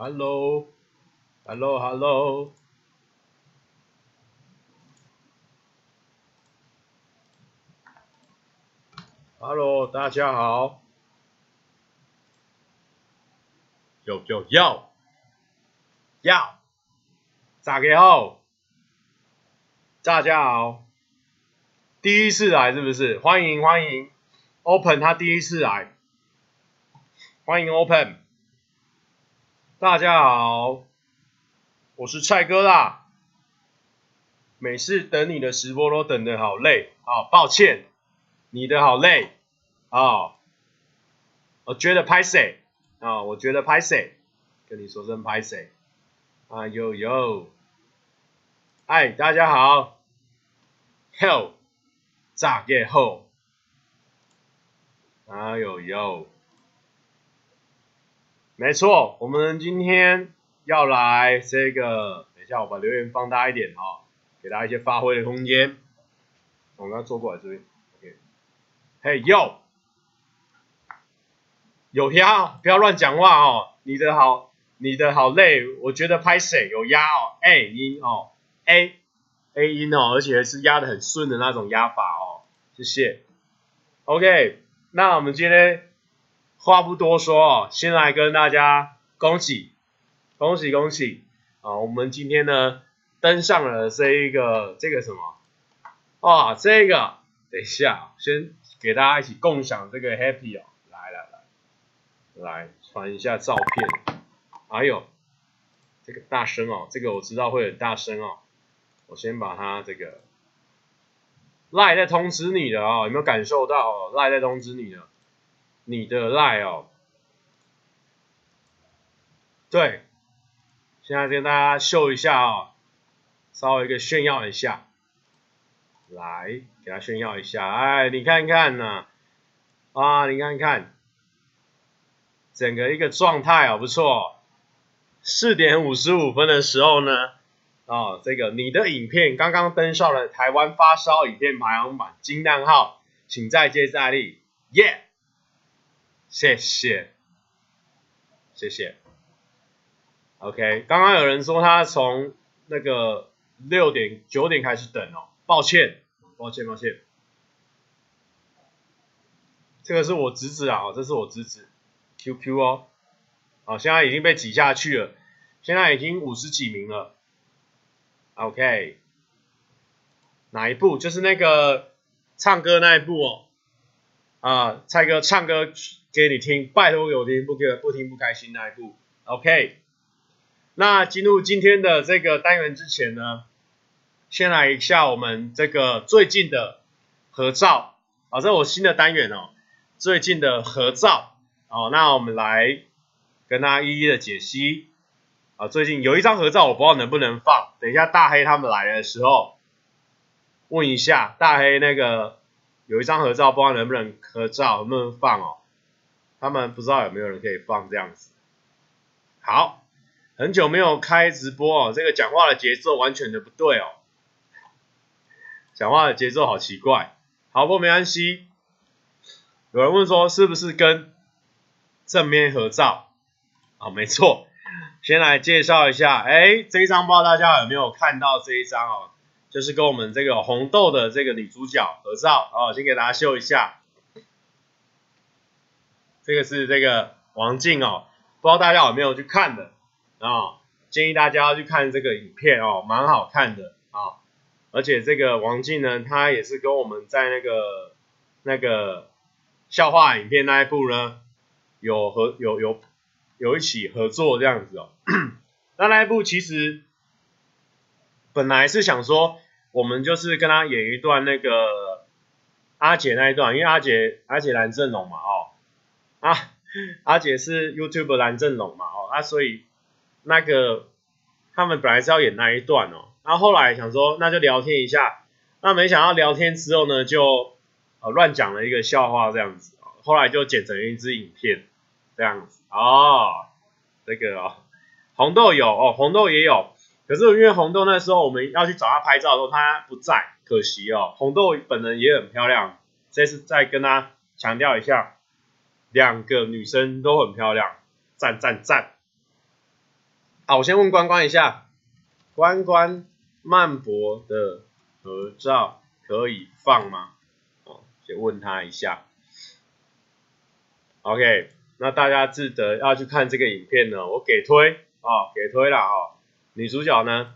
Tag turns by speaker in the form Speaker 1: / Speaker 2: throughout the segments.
Speaker 1: Hello，Hello，Hello。Hello，大家好。有有要，要，大家好，大家好。第一次来是不是？欢迎欢迎，Open 他第一次来，欢迎 Open。大家好，我是蔡哥啦。每次等你的直播都等得好累。啊，抱歉。你的好累。啊、我觉得拍谁？啊，我觉得拍谁，跟你说声拍谁。啊，呦呦，嗨，大家好，Hello，大家好，啊呦呦，没错，我们今天要来这个，等一下我把留言放大一点哦，给大家一些发挥的空间，我们要坐过来这边，OK。嘿哟，有压，不要乱讲话哦。你的好，你的好累，我觉得拍谁有压哦，A 音哦，A A 音哦，而且是压得很顺的那种压法哦。谢谢。OK，那我们今天话不多说哦，先来跟大家恭喜，恭喜恭喜啊！我们今天呢登上了这一个这个什么啊？这个等一下先。给大家一起共享这个 happy 哦，来来来，来传一下照片，还有这个大声哦，这个我知道会很大声哦，我先把它这个赖在通知你的哦，有没有感受到？赖在通知你的，你的赖哦，对，现在跟大家秀一下哦，稍微一个炫耀一下。来，给他炫耀一下，哎，你看看呢、啊，你看看，整个一个状态哦，不错。四点五十五分的时候呢，哦，这个你的影片刚刚登上了台湾发烧影片排行榜金蛋号，请再接再厉，耶、谢谢，谢谢。OK，刚刚有人说他从那个六点九点开始等哦。抱歉，抱歉，抱歉，这个是我侄子啊，这是我侄子，QQ 哦，好，现在已经被挤下去了，现在已经五十几名了，OK，哪一部？就是那个唱歌那一部哦，啊，蔡哥唱歌给你听，拜托给我听，不给不听不开心那一部，OK，那进入今天的这个单元之前呢，先来一下我们这个最近的合照，啊，这我新的单元哦，最近的合照，哦，那我们来跟大家一一的解析，啊，最近有一张合照我不知道能不能放，等一下大黑他们来的时候问一下大黑那个有一张合照不知道能不能合照，能不能放哦，他们不知道有没有人可以放这样子，好，很久没有开直播哦，这个讲话的节奏完全的不对哦。讲话的节奏好奇怪，好，不过没关系。有人问说是不是跟正面合照？啊，没错。先来介绍一下，哎，这一张不知道大家有没有看到这一张哦，就是跟我们这个红豆的这个女主角合照哦，先给大家秀一下。这个是这个王静哦，不知道大家有没有去看的啊，建议大家要去看这个影片哦，蛮好看的啊。而且这个王静呢，她也是跟我们在那个那个笑话影片那一部呢，有合有有有一起合作这样子哦。那那一部其实本来是想说，我们就是跟他演一段那个阿姐那一段，因为阿姐阿姐蓝正龙嘛哦，啊阿姐是 YouTube 蓝正龙嘛哦，啊所以那个他们本来是要演那一段哦。然后来想说，那就聊天一下。那没想到聊天之后呢，就呃乱讲了一个笑话这样子。后来就剪成一支影片这样子。哦，这个哦，红豆有哦，红豆也有。可是因为红豆那时候我们要去找他拍照的时候，他不在，可惜哦。红豆本人也很漂亮，这次再跟他强调一下，两个女生都很漂亮，赞赞赞。好，我先问关关一下，关关曼博的合照可以放吗？哦，先问他一下。OK，那大家记得要去看这个影片呢，我给推啊、哦，给推了啊、哦。女主角呢，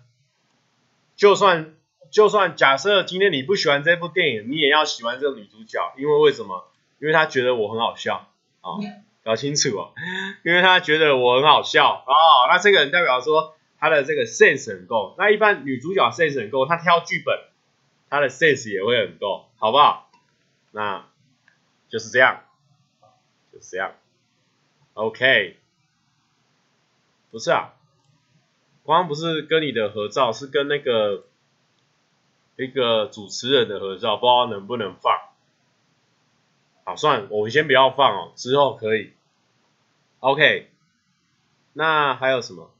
Speaker 1: 就算就算假设今天你不喜欢这部电影，你也要喜欢这个女主角，因为为什么？因为她觉得我很好笑啊。哦搞清楚哦，因为她觉得我很好笑哦，那这个人代表说他的这个 sense 很够。那一般女主角 sense 很够，她挑剧本，她的 sense 也会很够，好不好？那就是这样，就是这样。OK，不是啊，刚刚不是跟你的合照，是跟那个一个主持人的合照，不知道能不能放。好，算，我们先不要放哦，之后可以。OK，那还有什么？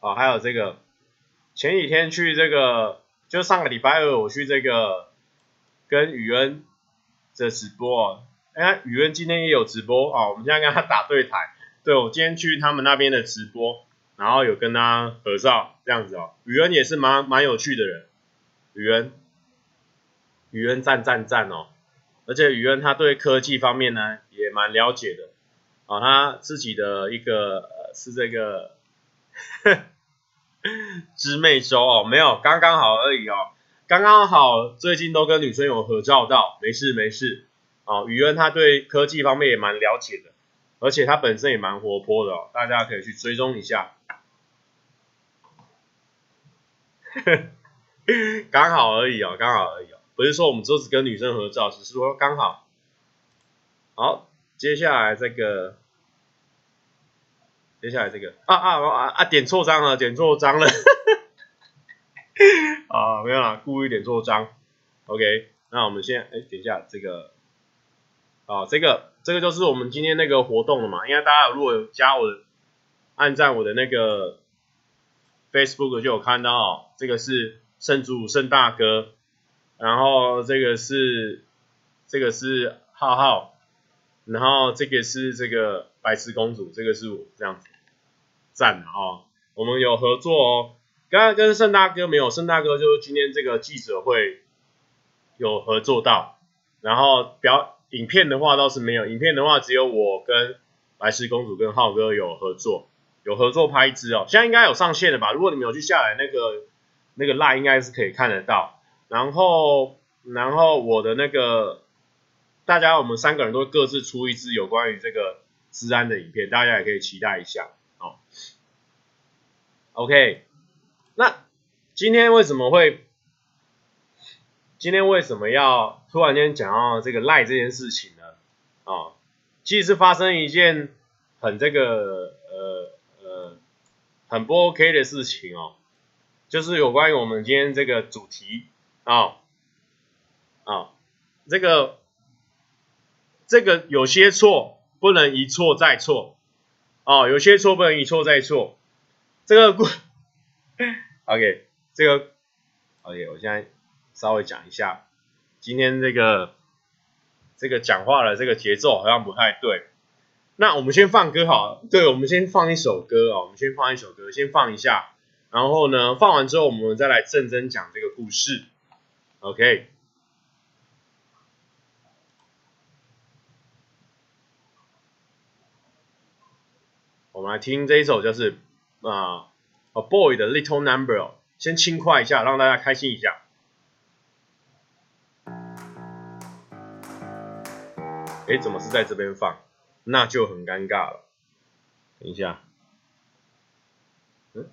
Speaker 1: 哦，还有这个，前几天去这个，就上个礼拜二我去这个跟宇恩的直播，哎，宇恩今天也有直播哦，我们现在跟他打对台。对，我今天去他们那边的直播，然后有跟他合照这样子哦。宇恩也是蛮蛮有趣的人，宇恩。宇恩赞赞赞哦，而且宇恩他对科技方面呢也蛮了解的啊、他自己的一个、呃、是这个 知妹周哦，没有刚刚好而已哦，刚刚好最近都跟女生有合照到，没事没事哦。宇恩他对科技方面也蛮了解的，而且他本身也蛮活泼的哦，大家可以去追踪一下，刚好而已哦，刚好而已哦。不是说我们都只跟女生合照，只是说刚好。好，接下来这个，接下来这个，啊啊啊啊，点错章了，点错章了，啊，没有啦，故意点错章。OK，那我们先，哎，等一下这个，啊，这个，这个就是我们今天那个活动了嘛，因为大家如果有加我的，按赞我的那个 Facebook 就有看到，这个是圣主圣大哥。然后这个是这个是浩浩，然后这个是这个白痴公主，这个是我这样子，赞啊、哦！我们有合作哦。刚刚跟圣大哥没有，圣大哥就是今天这个记者会有合作到，然后表影片的话倒是没有，影片的话只有我跟白石公主跟浩哥有合作，有合作拍一支哦。现在应该有上线了吧？如果你们有去下载那个那个 Line，应该是可以看得到。然后，然后我的那个，大家我们三个人都各自出一支有关于这个治安的影片，大家也可以期待一下哦。OK，那今天为什么会，今天为什么要突然间讲到这个赖这件事情呢？哦，其实是发生一件很这个呃呃很不 OK 的事情哦，就是有关于我们今天这个主题。啊啊、这个这个有些错不能一错再错哦，有些错不能一错再错。这个故，OK，这个 OK，我现在稍微讲一下，今天这个这个讲话的这个节奏好像不太对。那我们先放歌好，对，我们先放一首歌哦，我们先放一首歌，先放一下，然后呢，放完之后我们再来认真讲这个故事。OK，我们来听这一首，就是啊，A Boy 的 Little Number，先轻快一下，让大家开心一下。哎，怎么是在这边放？那就很尴尬了。等一下，嗯，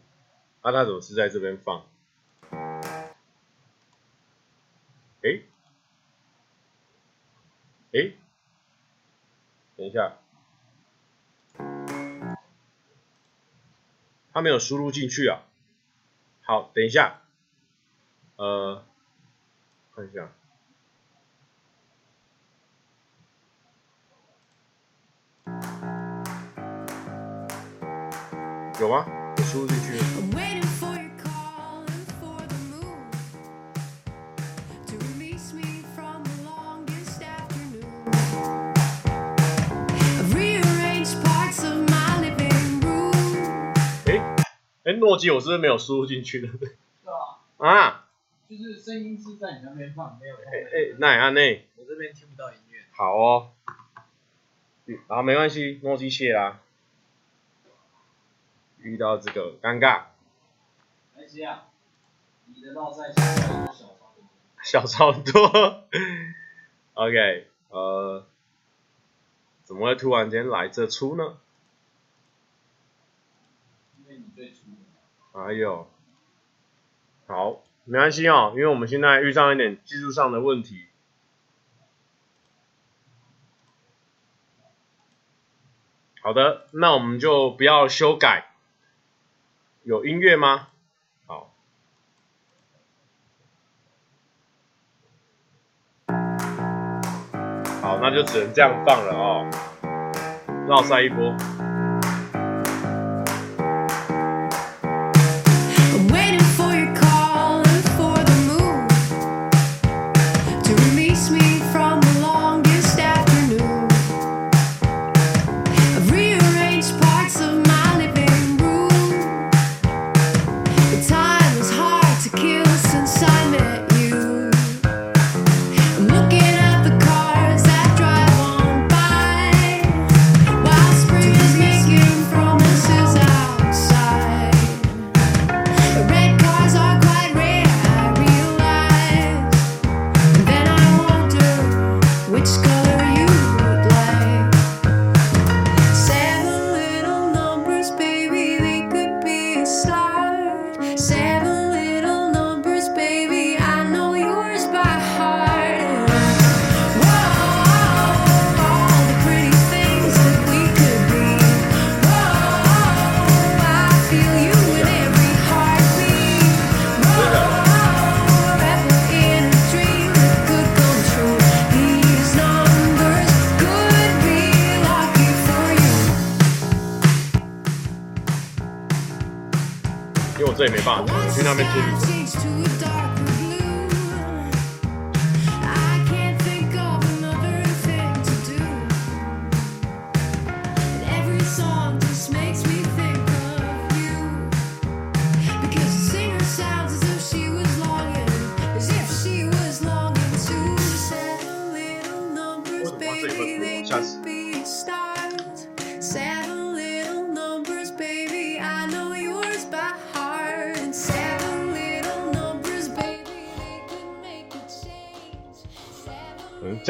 Speaker 1: 啊，他怎么是在这边放？哎，哎，等一下，他没有输入进去啊。好，等一下，呃，看一下，有吗有输入进去
Speaker 2: 哎哎诺基我是不是没有输入进去
Speaker 3: 呢啊。就是声音是在你那边放没有哎，
Speaker 2: 哎那安内
Speaker 3: 我这边听不到音乐。
Speaker 2: 好哦。好没关系诺基谢啦。遇到这个尴尬。
Speaker 3: 啊，你的绕赛小超多。
Speaker 2: 小超多。OK，呃，怎么会突然间来这出呢？
Speaker 3: 因为你最出。
Speaker 2: 哎呦，好，没关系哦，因为我们现在遇上一点技术上的问题。好的，那我们就不要修改。有音乐吗？好，好，那就只能这样放了哦，绕赛一波。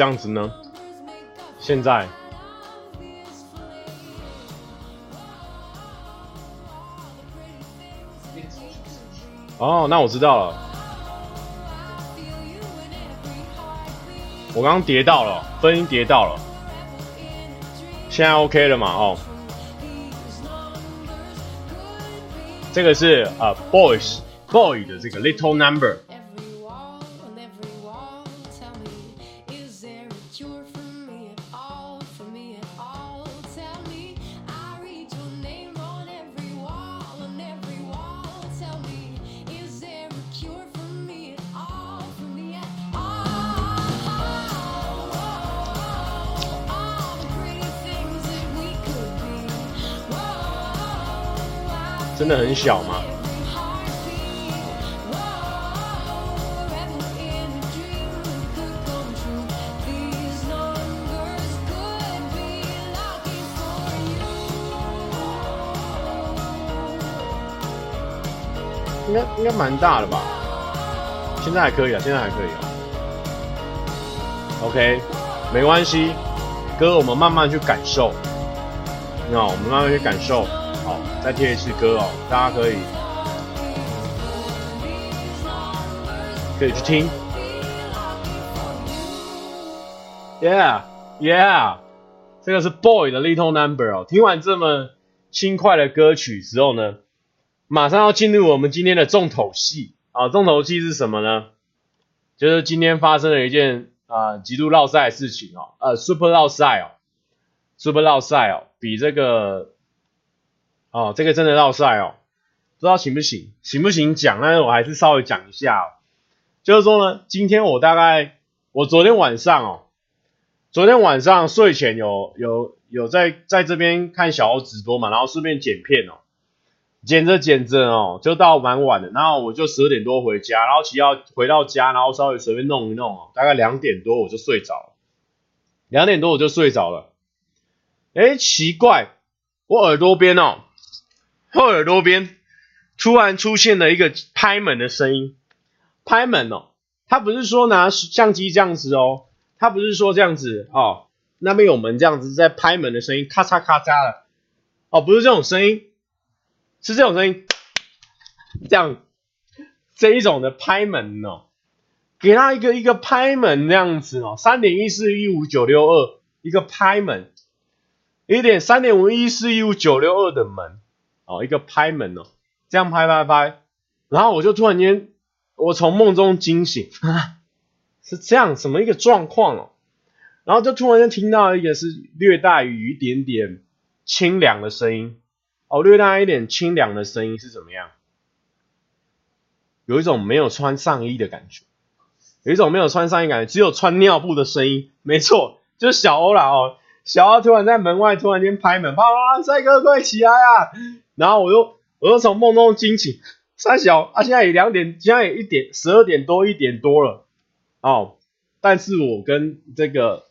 Speaker 2: 样子呢？现在哦，那我知道了。我刚刚叠到了，分音叠到了，现在 OK 了嘛？哦，这个是呃，Boys Boy 的这个 Little Number。真的很小吗？应该应该蛮大的吧？现在还可以啊，现在还可以啊。OK，没关系，哥我们慢慢去感受。那我们慢慢去感受。好，再贴一次歌哦，大家可以可以去听。Yeah, yeah，这个是 Boy 的 Little Number 哦。听完这么轻快的歌曲之后呢，马上要进入我们今天的重头戏啊！重头戏是什么呢？就是今天发生了一件啊极度绕赛的事情哦，呃，Super 绕赛哦，Super 绕赛哦，比这个。哦，这个真的绕赛哦，不知道行不行，行不行讲？但是我还是稍微讲一下哦。就是说呢，今天我大概，我昨天晚上哦，昨天晚上睡前有有有在在这边看小欧直播嘛，然后顺便剪片哦。
Speaker 1: 剪着剪着哦，就到蛮晚的，然后我就十二点多回家，然后骑到回到家，然后稍微随便弄一弄哦，大概两点多我就睡着了，两点多我就睡着了。哎，奇怪，我耳朵边哦，后耳朵边突然出现了一个拍门的声音，拍门哦，他不是说拿相机这样子哦，他不是说这样子哦，那边有门这样子在拍门的声音，咔嚓咔嚓的，哦，不是这种声音，是这种声音，这样这一种的拍门哦，给他一个一个拍门这样子哦，三点一四一五九六二一个拍门。一点三点五一四一五九六二的门。哦，一个拍门哦，这样拍拍拍，然后我就突然间，我从梦中惊醒，啊，是这样，什么一个状况哦？然后就突然间听到一个是略带于一点点清凉的声音哦，略带一点清凉的声音是怎么样？有一种没有穿上衣的感觉，有一种没有穿上衣感觉，只有穿尿布的声音，没错，就是小欧啦哦。小欧突然在门外突然间拍门，啪啪，帅哥快起来啊！然后我又我又从梦中惊醒，三小啊，现在也两点，现在也一点十二点多一点多了哦。但是我跟这个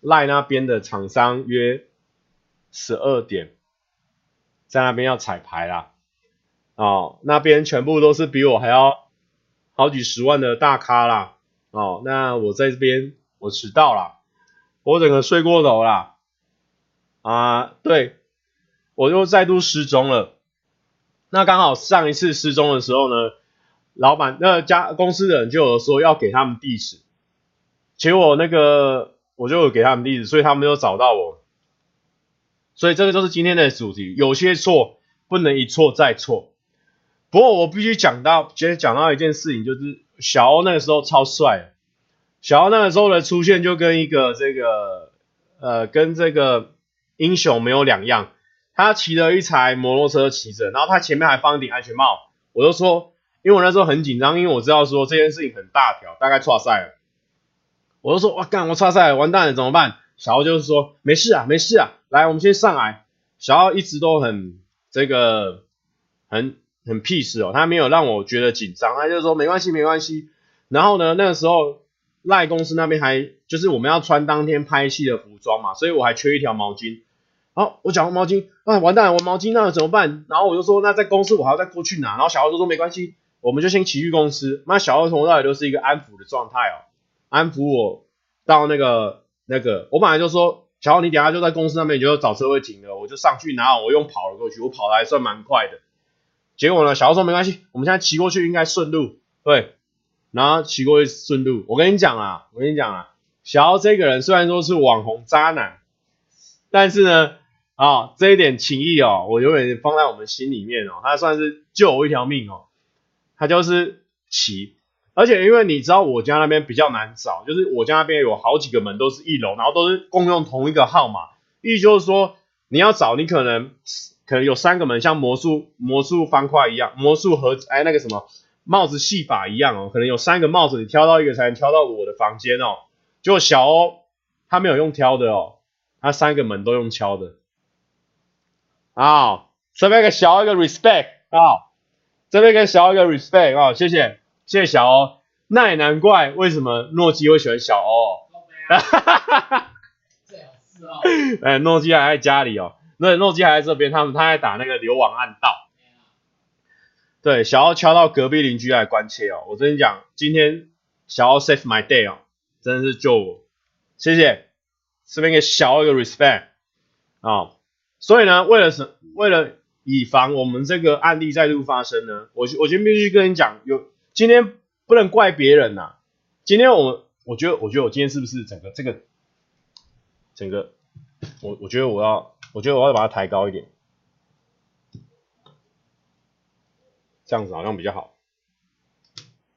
Speaker 1: 赖那边的厂商约十二点，在那边要彩排啦。哦，那边全部都是比我还要好几十万的大咖啦。哦，那我在这边我迟到了。我整个睡过头了啊！对，我就再度失踪了。那刚好上一次失踪的时候呢，老板那家公司的人就有说要给他们地址，结果那个我就有给他们地址，所以他们就找到我。所以这个就是今天的主题，有些错不能一错再错。不过我必须讲到，今天讲到一件事情，就是小欧那个时候超帅。小欧那个时候的出现就跟一个这个呃跟这个英雄没有两样，他骑了一台摩托车骑着，然后他前面还放一顶安全帽。我就说，因为我那时候很紧张，因为我知道说这件事情很大条，大概挫赛了。我就说哇干，我差赛了，完蛋了，怎么办？小欧就是说没事啊，没事啊，来，我们先上来。小欧一直都很这个很很 peace 哦，他没有让我觉得紧张，他就说没关系，没关系。然后呢，那个时候。赖公司那边还就是我们要穿当天拍戏的服装嘛，所以我还缺一条毛巾。好，我讲毛巾，啊完蛋，我毛巾那怎么办？然后我就说，那在公司我还要再过去拿。然后小欧就说没关系，我们就先骑去公司。那小欧从头到尾都是一个安抚的状态哦，安抚我到那个那个，我本来就说小欧你等下就在公司那边，你就找车位停了，我就上去拿，我用跑了过去，我跑的还算蛮快的。结果呢，小欧说没关系，我们现在骑过去应该顺路，对。然后骑过去顺路，我跟你讲啊，我跟你讲啊，小欧这个人虽然说是网红渣男，但是呢，啊、这一点情谊哦，我永远放在我们心里面哦，他算是救我一条命哦，他就是骑，而且因为你知道我家那边比较难找，就是我家那边有好几个门都是一楼，然后都是共用同一个号码，意思就是说你要找你可能可能有三个门，像魔术魔术方块一样，魔术盒子哎那个什么。帽子戏法一样哦，可能有三个帽子，你挑到一个才能挑到我的房间哦。就小欧他没有用挑的哦，他三个门都用敲的。啊，这边给小欧一个 respect 啊，这边给小欧一个 respect 啊，谢谢谢谢小欧。那也难怪为什么诺基会喜欢小欧。哈哈哈哈最好是哦。哎，诺基还在家里哦，那诺基还在这边，他们他在打那个流亡暗道。对，小欧敲到隔壁邻居来关切哦，我跟你讲，今天小欧 save my day 哦，真的是救我，谢谢，这边给小欧一个 respect 啊、哦，所以呢，为了什，为了以防我们这个案例再度发生呢，我我今天必须跟你讲，有今天不能怪别人呐、今天我我觉得我觉得我今天是不是整个这个整个，我我觉得我要我觉得我要把它抬高一点。这样子好像比较好，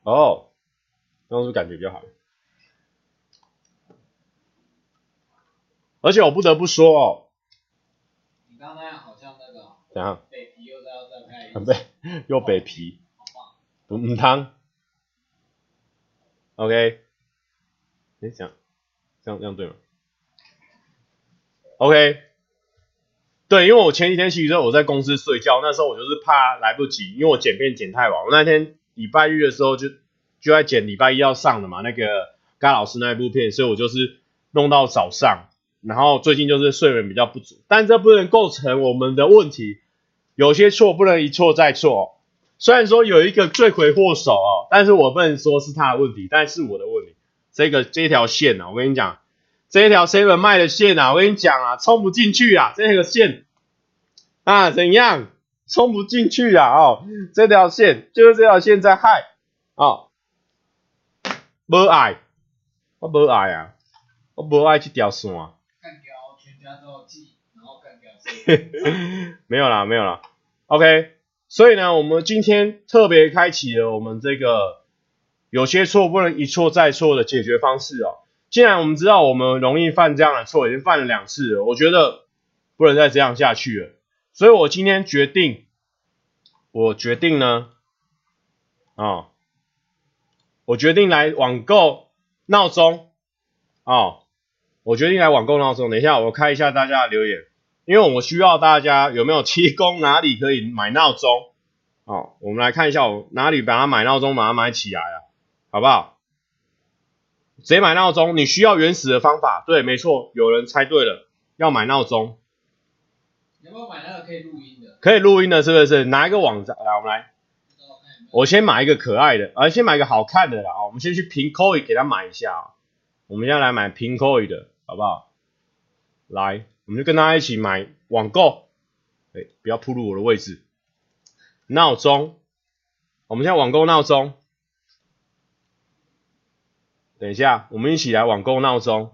Speaker 1: 哦，这样是不是感觉比较好？而且我不得不说哦，
Speaker 3: 你刚才好像那个，
Speaker 1: 怎样？
Speaker 3: 北皮又在要再拍一次，
Speaker 1: 北 又北皮，不唔汤，OK，哎，这样这样这样对吗？OK，对，因为我前几天其实我在公司睡觉，那时候我就是怕来不及，因为我剪片剪太晚。我那天礼拜日的时候就就在剪礼拜一要上的嘛，那个嘎老师那一部片，所以我就是弄到早上。然后最近就是睡眠比较不足，但这不能构成我们的问题。有些错不能一错再错。虽然说有一个罪魁祸首哦，但是我不能说是他的问题，但是我的问题。这个这条线啊，我跟你讲，这条 seven 卖的线啊，我跟你讲啊，冲不进去啊，这个线啊，怎样冲不进去啊？哦，这条线就是这条线在害哦，没爱，我没爱啊，我没爱这条线啊。
Speaker 3: 干掉全家都要记，然后干掉
Speaker 1: 没有啦，没有啦。OK，所以呢，我们今天特别开启了我们这个。有些错不能一错再错的解决方式哦。既然我们知道我们容易犯这样的错，已经犯了两次了，我觉得不能再这样下去了。所以我今天决定，我决定呢，啊、我决定来网购闹钟，哦，我决定来网购闹钟。等一下，我开一下大家的留言，因为我需要大家有没有提供哪里可以买闹钟？哦，我们来看一下我哪里把它买闹钟，把它买起来啊。好不好？直接买闹钟，你需要原始的方法。对，没错，有人猜对了，要买闹钟。
Speaker 3: 有没有买那个可以录音的？
Speaker 1: 可以录音的，是不是？拿一个网站来，我们来。我先买一个可爱的，啊，先买一个好看的啦。我们先去 Pinkoi 给他买一下。我们现在来买 Pinkoi 的，好不好？来，我们就跟他一起买网购。哎，不要暴露我的位置。闹钟，我们现在网购闹钟。等一下，我们一起来网购闹钟。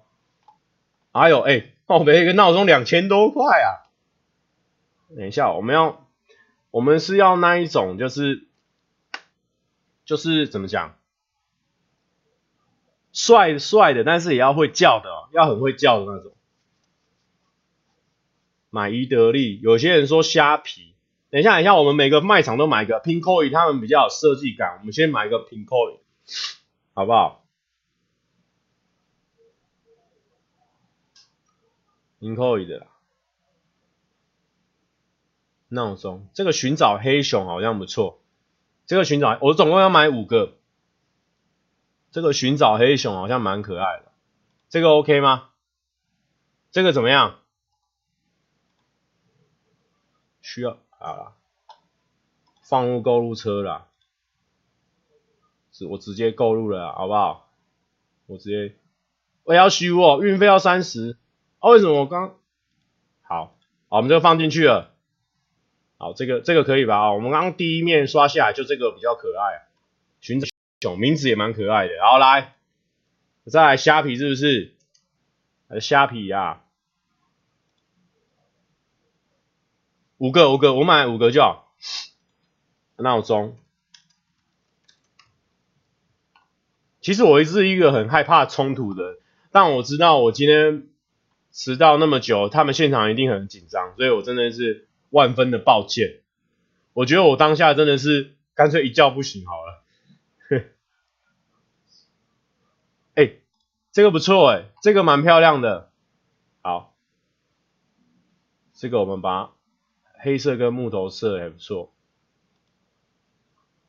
Speaker 1: 哎呦，哎，我们一个闹钟两千多块啊！等一下，我们要，我们是要那一种，就是，就是怎么讲，帅帅的，但是也要会叫的，要很会叫的那种。买宜得利，有些人说虾皮。等一下，等一下，我们每个卖场都买一个 Pinkoi，他们比较有设计感。我们先买一个 Pinkoi，好不好？Pinkoi 的闹钟，这个寻找黑熊好像不错。这个寻找，我总共要买五个。这个寻找黑熊好像蛮可爱的。这个 OK 吗？这个怎么样？需要啊，放入购物车了。是我直接购入了，好不好？我直接，我要虚哦，运费要三十。啊，为什么我刚好，好，我们就放进去了。好，这个这个可以吧？我们刚第一面刷下来，就这个比较可爱，寻找熊，名字也蛮可爱的。好，来，再来虾皮是不是？还是虾皮呀？五个五个，我买五个就好。闹钟，其实我是一个很害怕冲突的，但我知道我今天。迟到那么久，他们现场一定很紧张，所以我真的是万分的抱歉。我觉得我当下真的是干脆一觉不醒好了。哎、欸，这个不错哎，这个蛮漂亮的。好，这个我们把它黑色跟木头色也不错，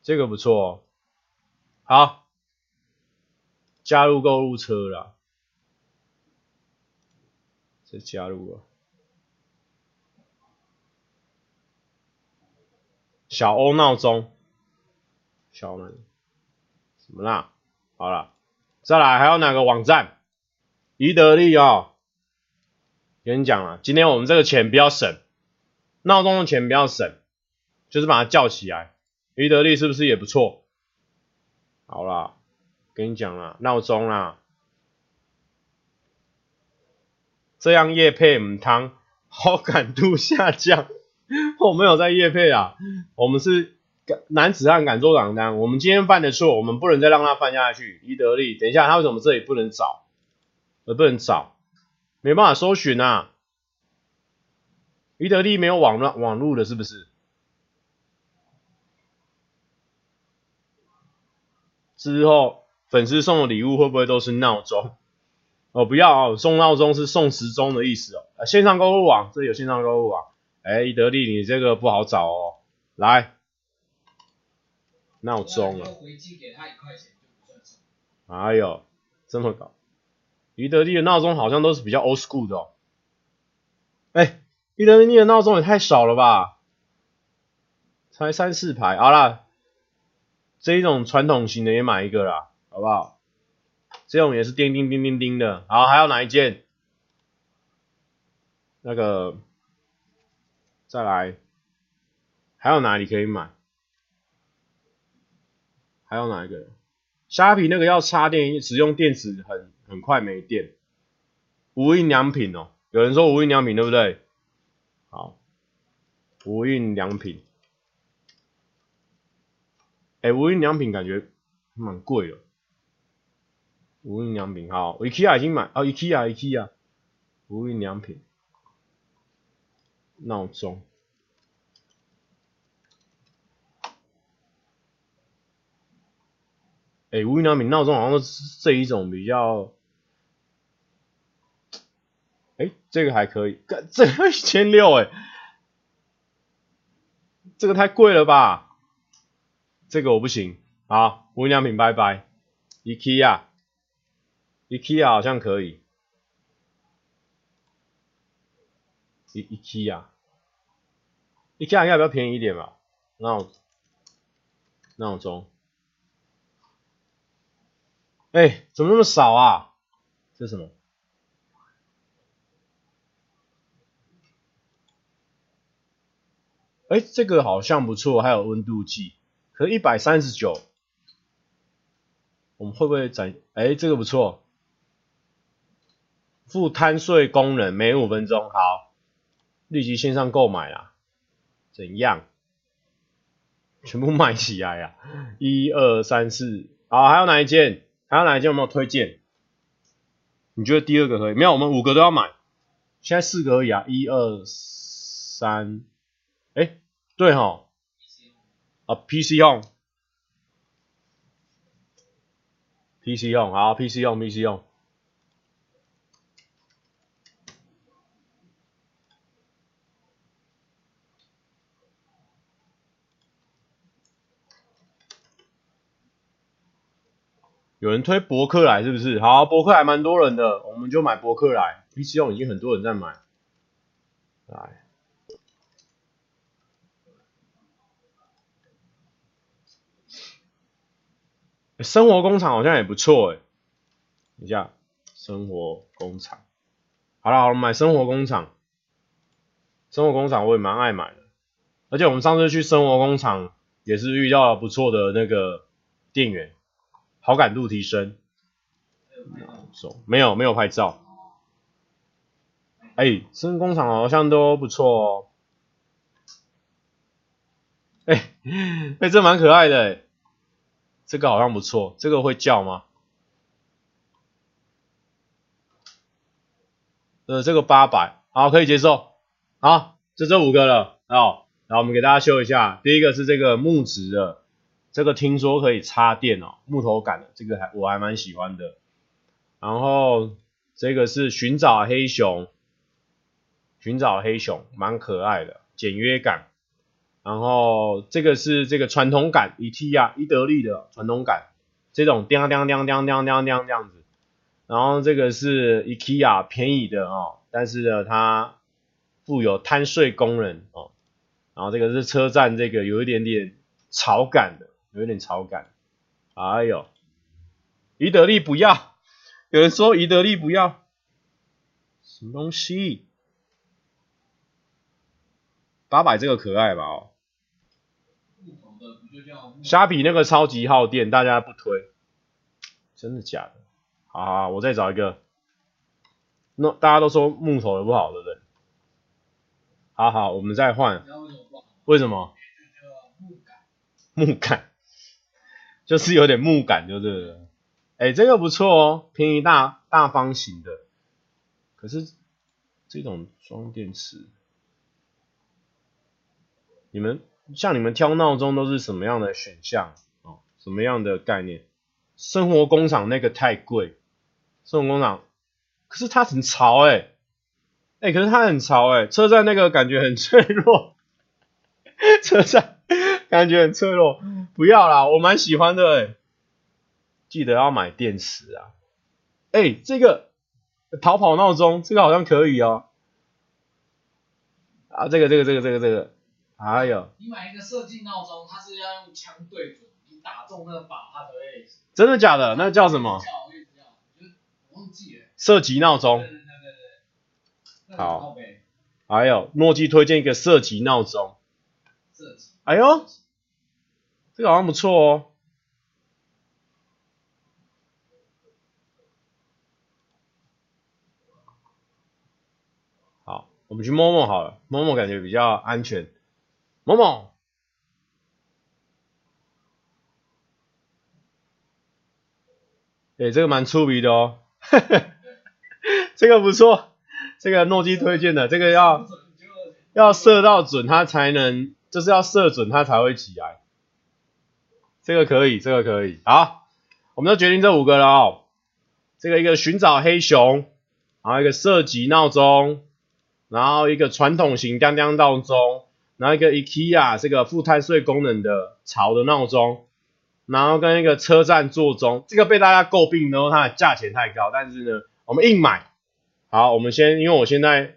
Speaker 1: 这个不错哦。好，加入购物车了。加入了小欧闹钟，小欧什么啦？好了，再来还有哪个网站？宜得利哦，跟你讲了，今天我们这个钱不要省，闹钟的钱不要省，就是把它叫起来。宜得利是不是也不错？好了，跟你讲了，闹钟啦。这样夜配母汤，好感度下降。我没有在夜配啊，我们是男子汉敢做敢当。我们今天犯的错，我们不能再让他犯下去。宜得利，等一下，他为什么这里不能找？而，不能找，没办法搜寻啊。宜得利没有网络网络的，是不是？之后粉丝送的礼物会不会都是闹钟？哦，不要哦，送闹钟是送时钟的意思哦。啊线上购物网，这里有线上购物网，哎，宜得利，你这个不好找哦。来，闹钟了。哎呦，这么搞。宜得利的闹钟好像都是比较 old school 的哦。哎，宜得利的闹钟也太少了吧？才三四排，好啦，这一种传统型的也买一个啦，好不好？这种也是叮叮叮叮叮的。好，还有哪一件？那个，再来，还有哪里可以买？还有哪一个？虾皮那个要插电，使用电池很很快没电。无印良品哦，有人说无印良品对不对？好，无印良品。哎，无印良品感觉蛮贵的。无印良品好，IKEA 已经买哦，IKEA IKEA，无印良品。闹钟，哎、无印良品闹钟好像是这一种比较，哎、欸，这个还可以，这个一千六哎，这个太贵了吧？这个我不行，好，无印良品拜拜，IKEA，IKEA 好像可以。一一 K 啊，一 K 要不要便宜一点吧？闹闹钟，哎、怎么那么少啊？这什么？哎、这个好像不错，还有温度计，可一百三十九，我们会不会展？哎、这个不错，附贪睡功能，每五分钟，好。立即线上购买啦，怎样？全部卖起来呀！一二三四，好，还有哪一件？还有哪一件有没有推荐？你觉得第二个可以？没有，我们五个都要买。现在四个而已啊！一二三，哎，对哈，啊，PC 用，PC 用，好，PC 用，PC 用。有人推博客来是不是？好，博客还蛮多人的，我们就买博客来。PC 用已经很多人在买。来，生活工厂好像也不错哎。等一下，生活工厂。好了好了，买生活工厂。生活工厂我也蛮爱买的，而且我们上次去生活工厂也是遇到了不错的那个店员。好感度提升，没有没有拍照，哎、欸，生工厂好像都不错哦，哎、欸，哎、欸，这蛮可爱的，哎，这个好像不错，这个会叫吗？呃，这个八百，好，可以接受，好，就这五个了，好，然后我们给大家秀一下，第一个是这个木质的。这个听说可以插电哦，木头感的，这个还我还蛮喜欢的。然后这个是寻找黑熊，寻找黑熊蛮可爱的，简约感。然后这个是这个传统感，IKEA 宜得利的传统感，这种叮叮叮叮叮叮叮这样子。然后这个是 IKEA 便宜的哦，但是呢它富有贪睡功能哦。然后这个是车站这个有一点点潮感的。有一点潮感，哎呦，宜得利不要，有人说宜得利不要，什么东西？八百这个可爱吧？哦，虾皮那个超级耗电，大家不推，真的假的？好好，我再找一个，那大家都说木头的不好，对不对？好好，我们再换，为什么？木感。就是有点木感，就是，哎，这个不错哦，便宜大大方形的，可是这种装电池，你们像你们挑闹钟都是什么样的选项？哦？什么样的概念？生活工厂那个太贵，生活工厂，可是它很潮哎，哎、欸，可是它很潮哎、欸，车站那个感觉很脆弱，车站感觉很脆弱，不要啦，我蛮喜欢的哎、欸，记得要买电池啊，哎、欸，这个逃跑闹钟，这个好像可以哦、喔，啊，这个这个这个这个这个，还有，
Speaker 3: 你买一个设计闹钟，它是要用枪对准，你打中那个靶，它才会，
Speaker 1: 真的假的？那叫什么？
Speaker 3: 我忘记了，
Speaker 1: 射击闹钟。好，还有诺基推荐一个射击闹钟，哎呦，这个好像不错哦。好，我们去摸摸好了，摸摸感觉比较安全。某某，哎，这个蛮出名的哦，这个不错。这个诺基推荐的，这个要要射到准，它才能，就是要射准它才会起来。这个可以，这个可以。好，我们就决定这五个了哦。这个一个寻找黑熊，然后一个射击闹钟，然后一个传统型当当闹钟，然后一个 IKEA 这个负碳税功能的潮的闹钟，然后跟一个车站座钟。这个被大家诟病然后，它的价钱太高，但是呢，我们硬买。好，我们先，因为我现在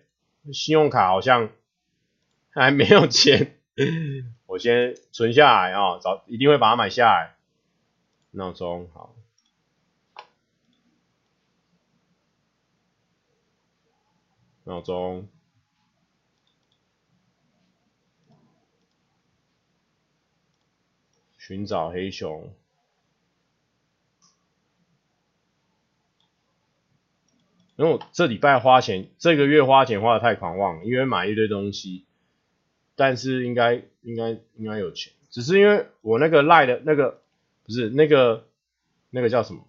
Speaker 1: 信用卡好像还没有钱，我先存下来啊，早一定会把它买下来。闹钟好，闹钟，寻找黑熊。因为我这礼拜花钱，这个月花钱花的太狂妄，因为买一堆东西，但是应该应该应该有钱，只是因为我那个赖的那个不是那个那个叫什么？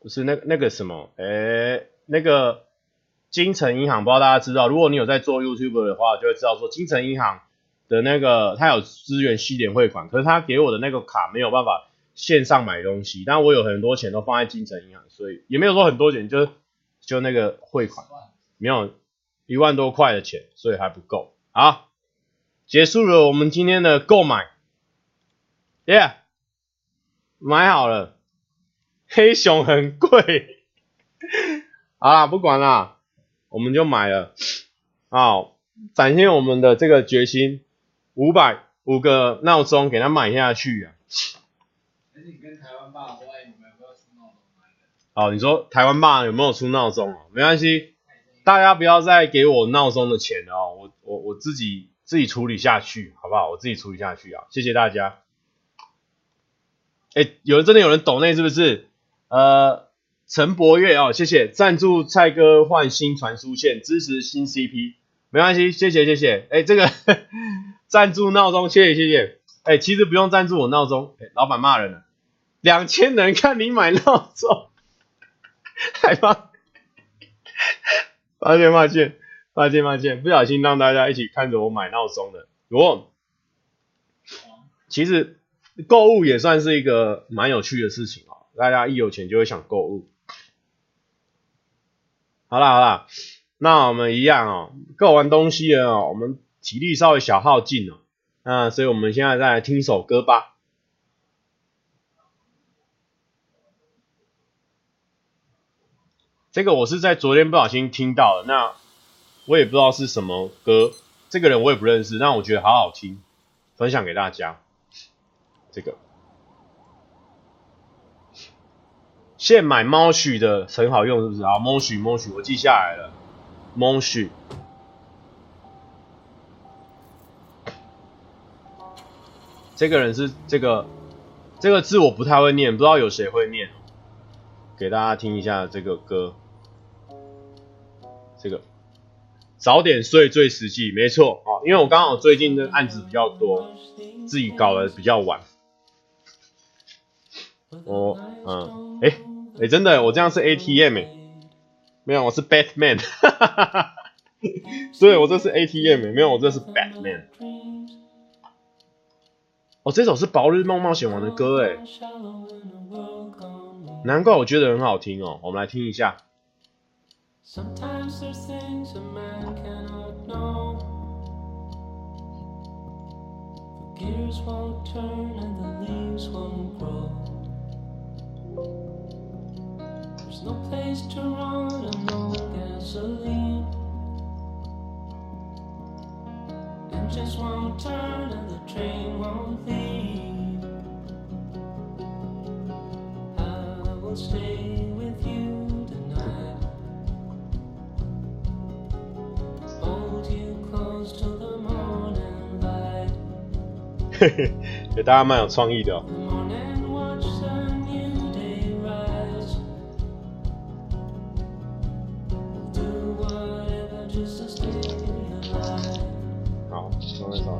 Speaker 1: 不是那个那个什么？哎，那个金城银行，不知道大家知道，如果你有在做 YouTube 的话，就会知道说金城银行的那个他有资源西点汇款，可是他给我的那个卡没有办法。线上买东西，但我有很多钱都放在金城银行，所以也没有说很多钱，就就那个汇款没有一万多块的钱，所以还不够。好，结束了我们今天的购买，耶、yeah，买好了，黑熊很贵，好啦，不管啦，我们就买了，好，展现我们的这个决心，五百五个闹钟给他买下去啊。
Speaker 3: 你跟台湾爸说，哎，你们有没有出闹钟？
Speaker 1: 好，你说台湾爸有没有出闹钟？没关系，大家不要再给我闹钟的钱了哦，我我我自己自己处理下去，好不好？我自己处理下去啊，谢谢大家。哎，有人真的有人懂内是不是？呃，陈博月哦，谢谢赞助蔡哥换新传输线，支持新 CP，没关系，谢谢谢谢。哎，这个赞助闹钟，谢谢谢谢。哎，其实不用赞助我闹钟，哎，老板骂人了。两千人看你买闹钟，害怕，抱歉抱歉抱歉抱歉，不小心让大家一起看着我买闹钟的。我其实购物也算是一个蛮有趣的事情哦，大家一有钱就会想购物。好啦好啦，那我们一样哦，购完东西了哦，我们体力稍微小耗尽了，那所以我们现在再来听首歌吧。这个我是在昨天不小心听到的，那我也不知道是什么歌，这个人我也不认识，但我觉得好好听，分享给大家。这个现买猫许的很好用，是不是？好，猫许猫许，我记下来了。猫许，这个人是这个这个字我不太会念，不知道有谁会念。给大家听一下这个歌，这个早点睡最实际，没错啊，因为我刚好最近的案子比较多，自己搞得比较晚。我嗯，哎哎，真的，我这样是 ATM 哎，没有，我是 Batman，哈哈哈哈，对，我这是 ATM，没有，我这是 Batman。哦，这首是《白日梦冒险王》的歌哎。难怪我觉得很好听哦，我们来听一下。
Speaker 2: Sometimes there's things a man cannot know. Gears won't turn and the leaves won't grow. There's no place to run and no gasoline. Engines won't turn and the train won't leave. I will stay with you tonight. Hold you close till the morning light.
Speaker 1: 给大家蛮有创意的、哦 好，稍微稍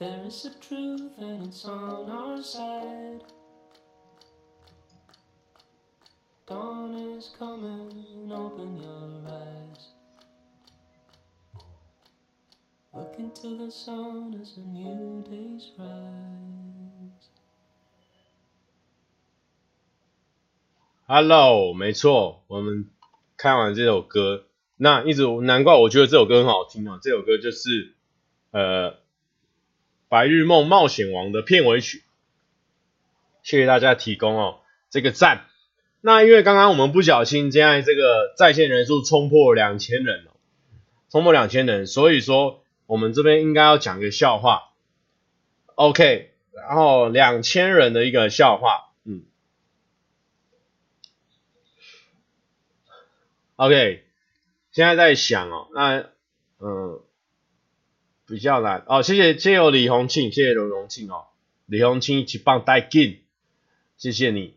Speaker 2: there is a truth and it's on our side. Dawn is coming, open your eyes. Look into the sun as a new day's rise.
Speaker 1: Hello，没错，我们看完这首歌，那一直难怪我觉得这首歌很好听哦。这首歌就是呃《 白日梦冒险王》的片尾曲，谢谢大家提供哦这个赞。那因为刚刚我们不小心现在这个在线人数冲破两千人哦，冲破两千人，所以说我们这边应该要讲一个笑话。OK，然后两千人的一个笑话，嗯。OK，现在在想哦，那嗯比较难哦，谢谢谢谢李红庆，谢谢刘荣庆哦，李红庆一起帮带进，谢谢你。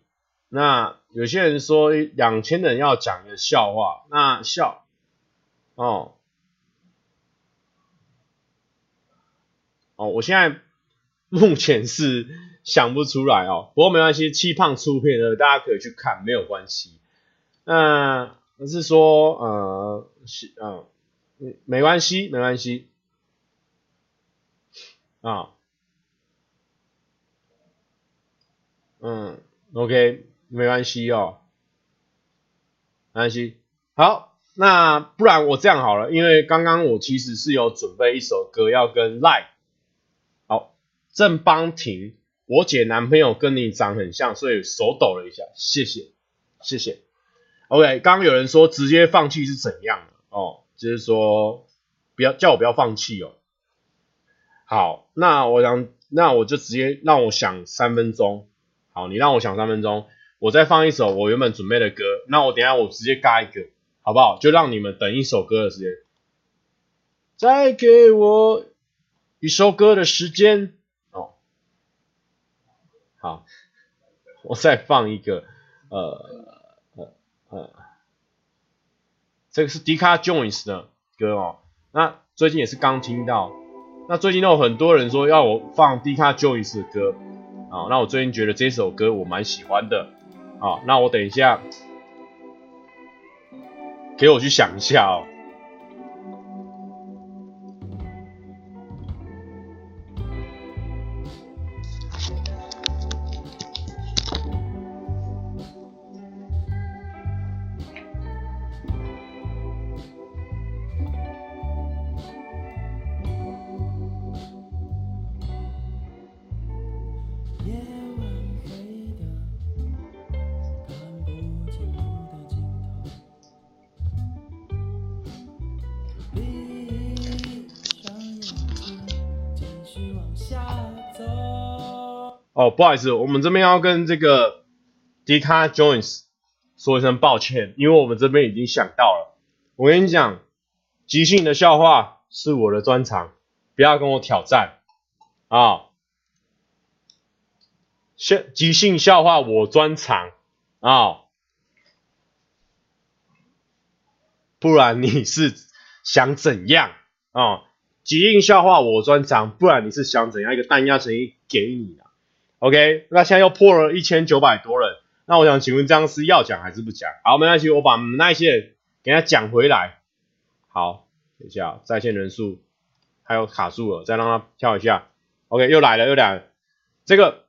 Speaker 1: 那有些人说两千人要讲一个笑话，那笑哦哦，我现在目前是想不出来哦，不过没关系，气胖出片的大家可以去看，没有关系。那。而是说，呃，是，嗯，没关系，没关系，啊，嗯，OK，没关系哦，没关系。好，那不然我这样好了，因为刚刚我其实是有准备一首歌要跟赖，好，郑邦婷，我姐男朋友跟你长很像，所以手抖了一下，谢谢，谢谢。OK，刚刚有人说直接放弃是怎样的哦？就是说不要叫我不要放弃哦。好，那我想那我就直接让我想三分钟。好，你让我想三分钟，我再放一首我原本准备的歌。那我等下我直接嘎一个，好不好？就让你们等一首歌的时间。再给我一首歌的时间哦。好，我再放一个，呃呃呃，这个是 Deca Joins 的歌哦。那最近也是刚听到，那最近都有很多人说要我放 Deca Joins 的歌啊。那我最近觉得这首歌我蛮喜欢的啊。那我等一下给我去想一下哦。哦，不好意思，我们这边要跟这个 Deca Joins 说一声抱歉，因为我们这边已经想到了。我跟你讲，即兴的笑话是我的专长，不要跟我挑战啊！笑即兴笑话我专长啊，不然你是想怎样啊？即兴笑话我专长，不然你是想怎样？一个弹压声音给你的。OK，那现在又破了一千九百多人，那我想请问这样是要讲还是不讲？好，没关系，我把那些给他讲回来。好，等一下在线人数还有卡住了，再让他跳一下。OK，又来了，又来了。这个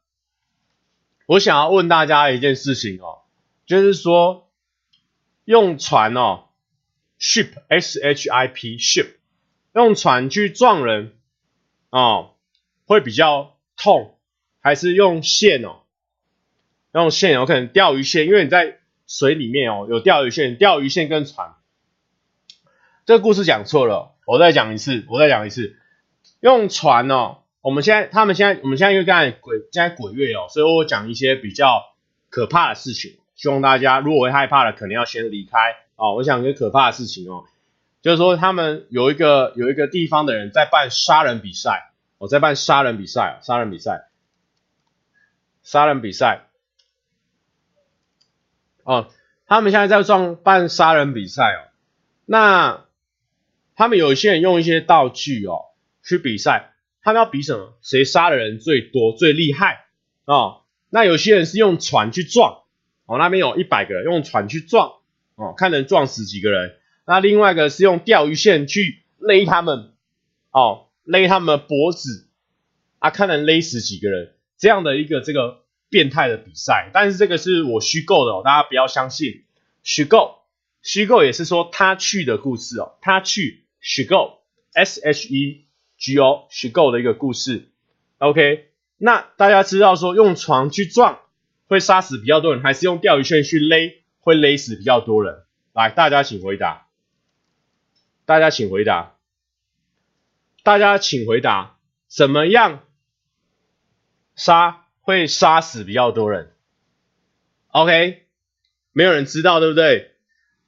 Speaker 1: 我想要问大家一件事情哦，就是说用船哦，ship S H I P ship，用船去撞人哦，会比较痛。还是用线哦，用线有可能钓鱼线，因为你在水里面哦，有钓鱼线，钓鱼线跟船。这个故事讲错了，我再讲一次，我再讲一次，用船哦，我们现在他们现在我们现在因为刚才鬼现在鬼月哦，所以我讲一些比较可怕的事情，希望大家如果会害怕的，可能要先离开哦。我讲一个可怕的事情哦，就是说他们有一个有一个地方的人在办杀人比赛，我在办杀人比赛，杀人比赛。杀人比赛，哦，他们现在在撞办杀人比赛哦。那他们有些人用一些道具哦去比赛，他们要比什么？谁杀的人最多最厉害哦？那有些人是用船去撞哦，那边有一百个人用船去撞哦，看能撞死几个人。那另外一个是用钓鱼线去勒他们哦，勒他们的脖子啊，看能勒死几个人。这样的一个这个变态的比赛，但是这个是我虚构的哦，大家不要相信虚构，虚构也是说他去的故事哦，他去虚构，S H E G O 虚构的一个故事，OK，那大家知道说用床去撞会杀死比较多人，还是用钓鱼线去勒会勒死比较多人？来，大家请回答，大家请回答，大家请回答，怎么样？杀会杀死比较多人，OK，没有人知道对不对？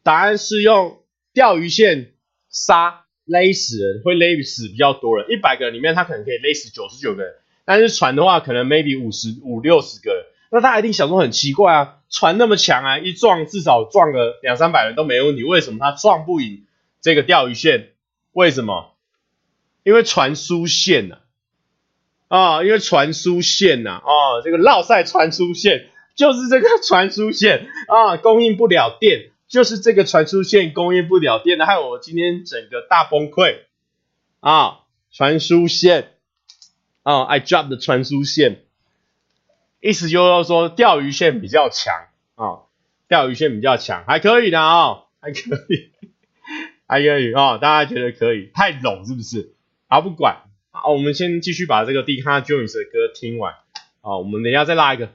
Speaker 1: 答案是用钓鱼线杀勒死人，会勒死比较多人。一百个人里面，他可能可以勒死九十九个人，但是船的话，可能 maybe 五十五六十个人。那他一定想说很奇怪啊，船那么强啊，一撞至少撞个两三百人都没问题，为什么他撞不赢这个钓鱼线？为什么？因为船输线了。啊、哦，因为传输线呐、啊，哦，这个绕赛传输线就是这个传输线啊，供应不了电，就是这个传输线供应不了电，害我今天整个大崩溃啊！传输线啊，I drop 的传输线，意思就是说钓鱼线比较强啊，钓鱼线比较强，还可以的啊、还可以，还可以啊、哦，大家觉得可以？太冷是不是？啊，不管。好，我们先继续把这个 Deca Joins 的歌听完。好，我们等下再拉一个。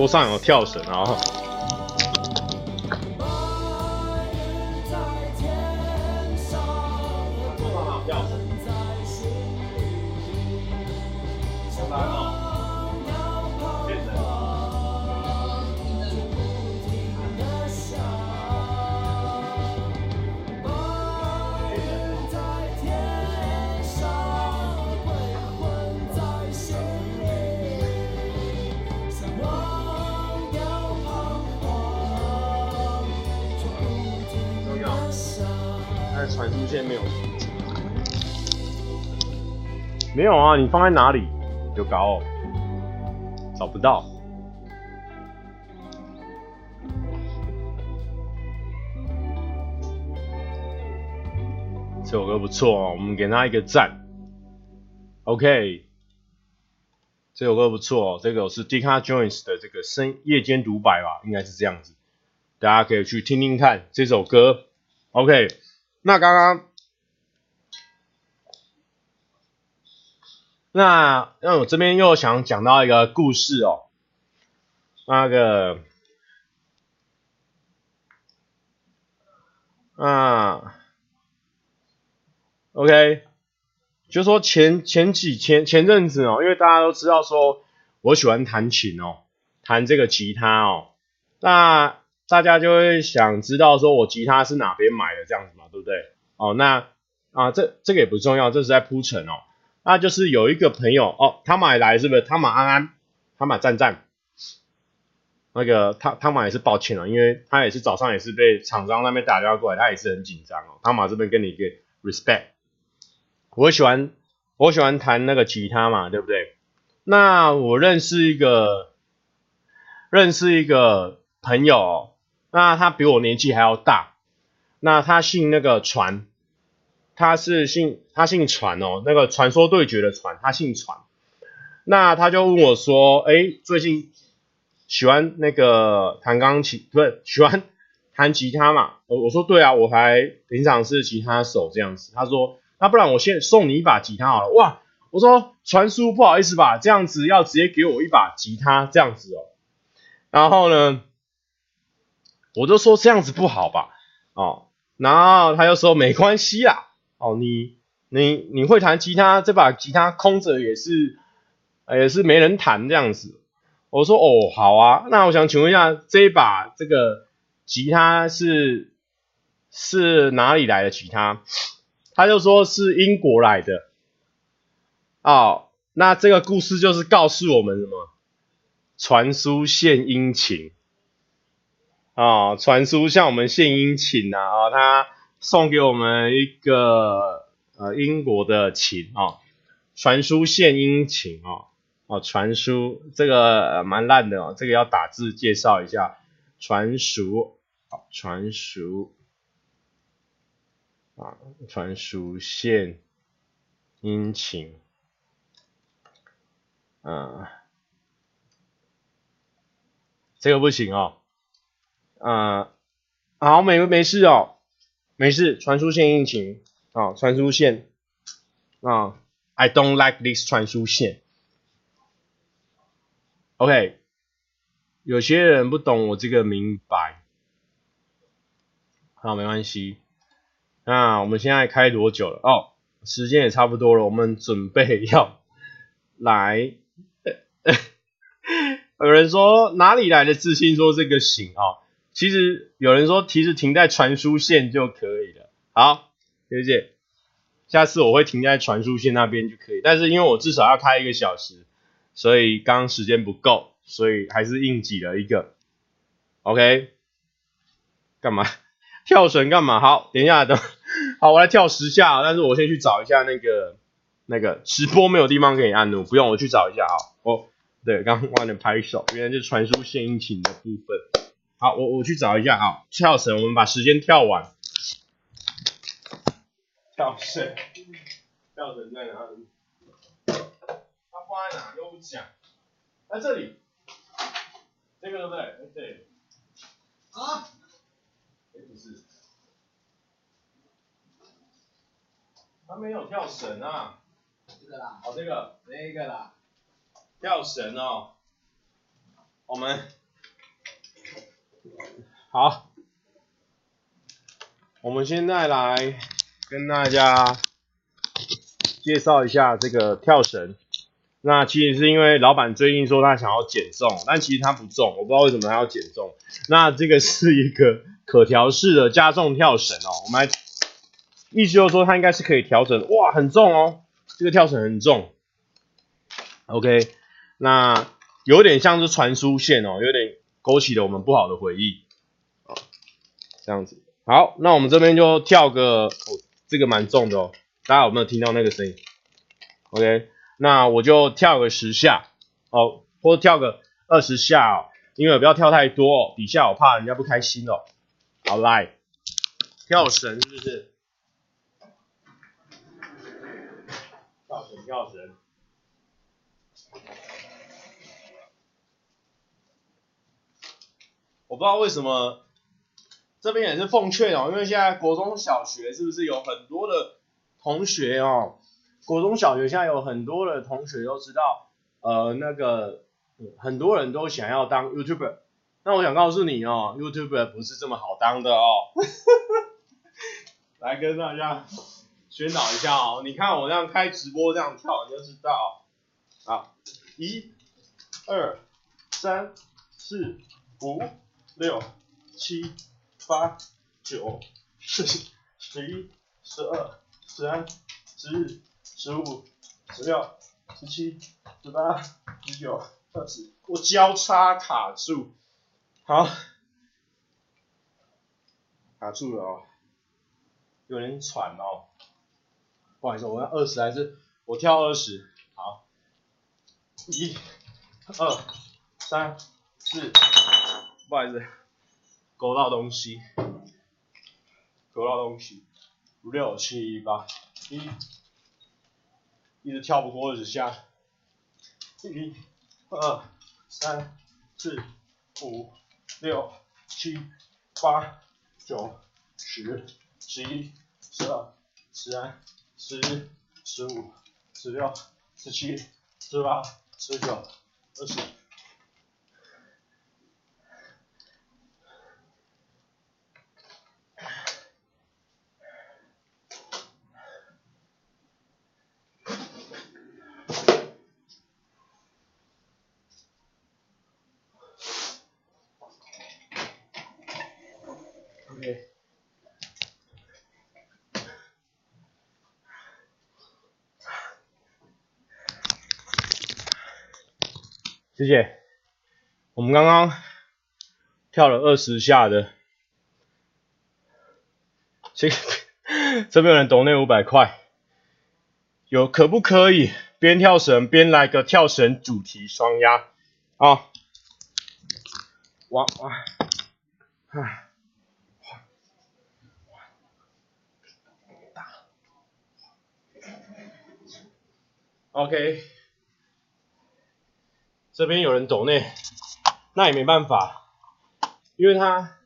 Speaker 1: 桌上有跳绳，然后。传输线没有，没有啊！你放在哪里？有搞哦，找不到。这首歌不错哦，我们给他一个赞。OK，这首歌不错哦，这个是 Deacon Jones 的这个深夜间独白吧，应该是这样子，大家可以去听听看这首歌。OK。那刚刚，那那我这边又想讲到一个故事哦，那个，啊，OK，就说前前几前前阵子哦，因为大家都知道说我喜欢弹琴哦，弹这个吉他哦，那。大家就会想知道说我吉他是哪边买的这样子嘛，对不对？哦，那啊这这个也不重要，这是在铺陈哦。那就是有一个朋友哦，他买来是不是？汤马安安，汤马赞赞，那个汤汤马也是抱歉了，因为他也是早上也是被厂商那边打电话过来，他也是很紧张哦。汤马这边跟你一个 respect，我喜欢我喜欢弹那个吉他嘛，对不对？那我认识一个认识一个朋友。那他比我年纪还要大，那他姓那个传，他是姓他姓传哦，那个传说对决的传，他姓传。那他就问我说，哎，最近喜欢那个弹钢琴，不是喜欢弹吉他嘛？我我说对啊，我还平常是吉他手这样子。他说，那不然我先送你一把吉他好了。哇，我说传叔不好意思吧，这样子要直接给我一把吉他这样子哦。然后呢？我就说这样子不好吧，哦，然后他就说没关系啦，哦，你你你会弹吉他，这把吉他空着也是也是没人弹这样子。我说哦，好啊，那我想请问一下，这一把这个吉他是是哪里来的吉他？他就说是英国来的。哦，那这个故事就是告诉我们什么？传书献殷勤。啊，传书向我们献殷勤呐！啊，他送给我们一个呃英国的琴啊，传书献殷勤啊，哦，传书这个蛮烂的哦，这个要打字介绍一下，传书，好，传书啊，传书献殷勤，嗯，这个不行哦。啊、好，没没事哦，没事。传书献殷勤啊，传输线啊，I don't like this 传输线。OK，有些人不懂我这个明白，好，没关系。那我们现在开多久了？哦，时间也差不多了，我们准备要来。有人说哪里来的自信说这个行啊？其实有人说，其实停在传输线就可以了。好，谢谢。下次我会停在传输线那边就可以。但是因为我至少要开一个小时，所以刚刚时间不够，所以还是硬挤了一个。OK，干嘛？跳绳干嘛？好，等一下，等，好，我来跳十下。但是我先去找一下那个那个直播没有地方可以按的，不用我去找一下啊。哦，对，刚刚忘了拍手，原来是传输线引擎的部分。好，我我去找一下啊，跳绳，我们把时间跳完。跳绳，跳绳在哪里？它放在哪又不讲？在这里。这个对不对？对。啊？哎，不是。它没有跳绳啊。这个啦。哦，这个。那个啦。跳绳哦。我们好，我们现在来跟大家介绍一下这个跳绳。那其实是因为老板最近说他想要减重，但其实他不重，我不知道为什么他要减重。那这个是一个可调式的加重跳绳哦，我们来，意思就是说它应该是可以调整，哇，很重哦，这个跳绳很重。OK，那有点像是传输线哦，有点勾起了我们不好的回忆。啊，这样子，好，那我们这边就跳个，哦，这个蛮重的哦，大家有没有听到那个声音？OK。那我就跳个十下，哦，或者跳个二十下哦，因为不要跳太多哦，底下我怕人家不开心哦。好，来，跳绳是不是？跳绳，跳绳。我不知道为什么这边也是奉劝哦，因为现在国中小学是不是有很多的同学哦？国中小学现在有很多的同学都知道，呃，那个很多人都想要当 YouTuber。那我想告诉你哦，YouTuber 不是这么好当的哦。来跟大家宣导一下哦，你看我这样开直播这样跳，你就知道。好，一、二、三、四、五、六、七、八、九、十、十一、十二、十三、十四。十五、十六、十七、十八、十九、二十，我交叉卡住，好，卡住了哦，有点喘哦，不好意思，我要二十还是我跳二十？好，一、二、三、四，不好意思，勾到东西，勾到东西，五六七八一。一直跳不过二十下，一、二、三、四、五、六、七、八、九、十、十一、十二、十三、十四、十五、十六、十七、十八、十九、二十。谢谢，我们刚刚跳了二十下的，这这边有人懂那五百块，有可不可以边跳绳边来个跳绳主题双压啊？哇哇，啊，大，OK。这边有人抖内，那也没办法，因为他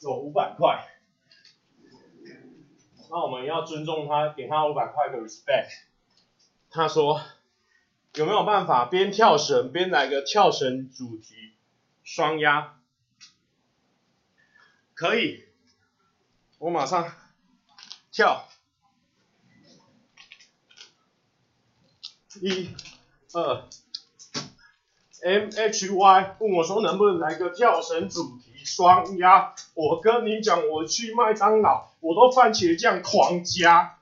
Speaker 1: 有五百块，那我们要尊重他，给他五百块的 respect。他说有没有办法边跳绳边来个跳绳主题双压？可以，我马上跳，一、二。M H Y 问我说能不能来个跳绳主题双压？我跟你讲，我去麦当劳，我都番茄酱狂加。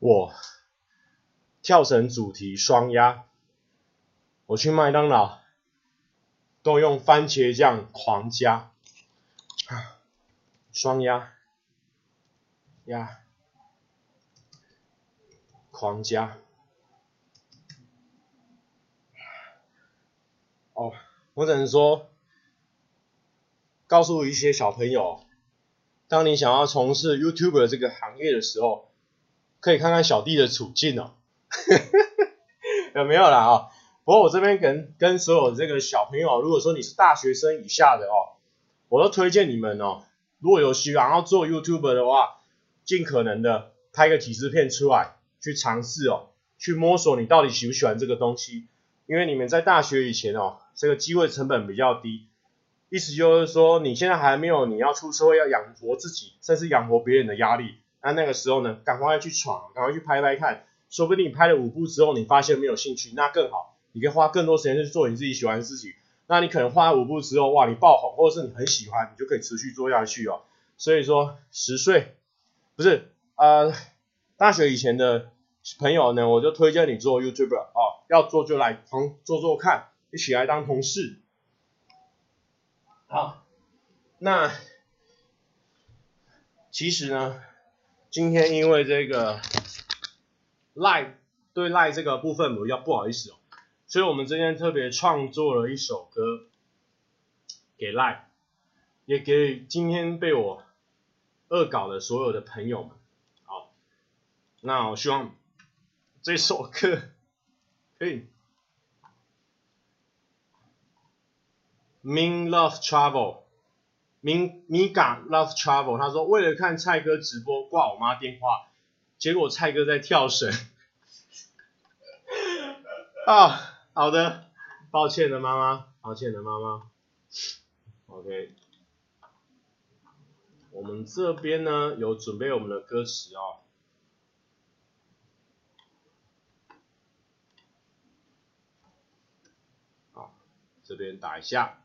Speaker 1: 我跳绳主题双压，我去麦当劳。都用番茄酱狂加，啊双压，压，狂加。哦，我只能说，告诉一些小朋友，当你想要从事 YouTube 这个行业的时候，可以看看小弟的处境哦。有没有啦啊？不过我这边跟跟所有这个小朋友，如果说你是大学生以下的哦，我都推荐你们哦，如果有需要要做 YouTube 的话，尽可能的拍个几支片出来，去尝试哦，去摸索你到底喜不喜欢这个东西。因为你们在大学以前哦，这个机会成本比较低，意思就是说你现在还没有你要出社会要养活自己，甚至养活别人的压力。那那个时候呢，赶快去闯，赶快去拍拍看，说不定你拍了五部之后，你发现没有兴趣，那更好，你可以花更多时间去做你自己喜欢的事情。那你可能花了五步之后，哇，你爆红，或者是你很喜欢，你就可以持续做下去哦。所以说，十岁不是呃，大学以前的朋友呢，我就推荐你做 YouTuber 哦。要做就来同做做看，一起来当同事。好，那其实呢，今天因为这个 Line 对 Line 这个部分比较不好意思哦，所以我们今天特别创作了一首歌给 Line，也给今天被我恶搞的所有的朋友们。好，那我希望这首歌。可以，Min Love Travel，Ming 咳 Love Travel，他说为了看蔡哥直播挂我妈电话，结果蔡哥在跳绳。啊，好的，抱歉的妈妈，抱歉的妈妈。OK，我们这边呢有准备我们的歌词哦。好这边打一下，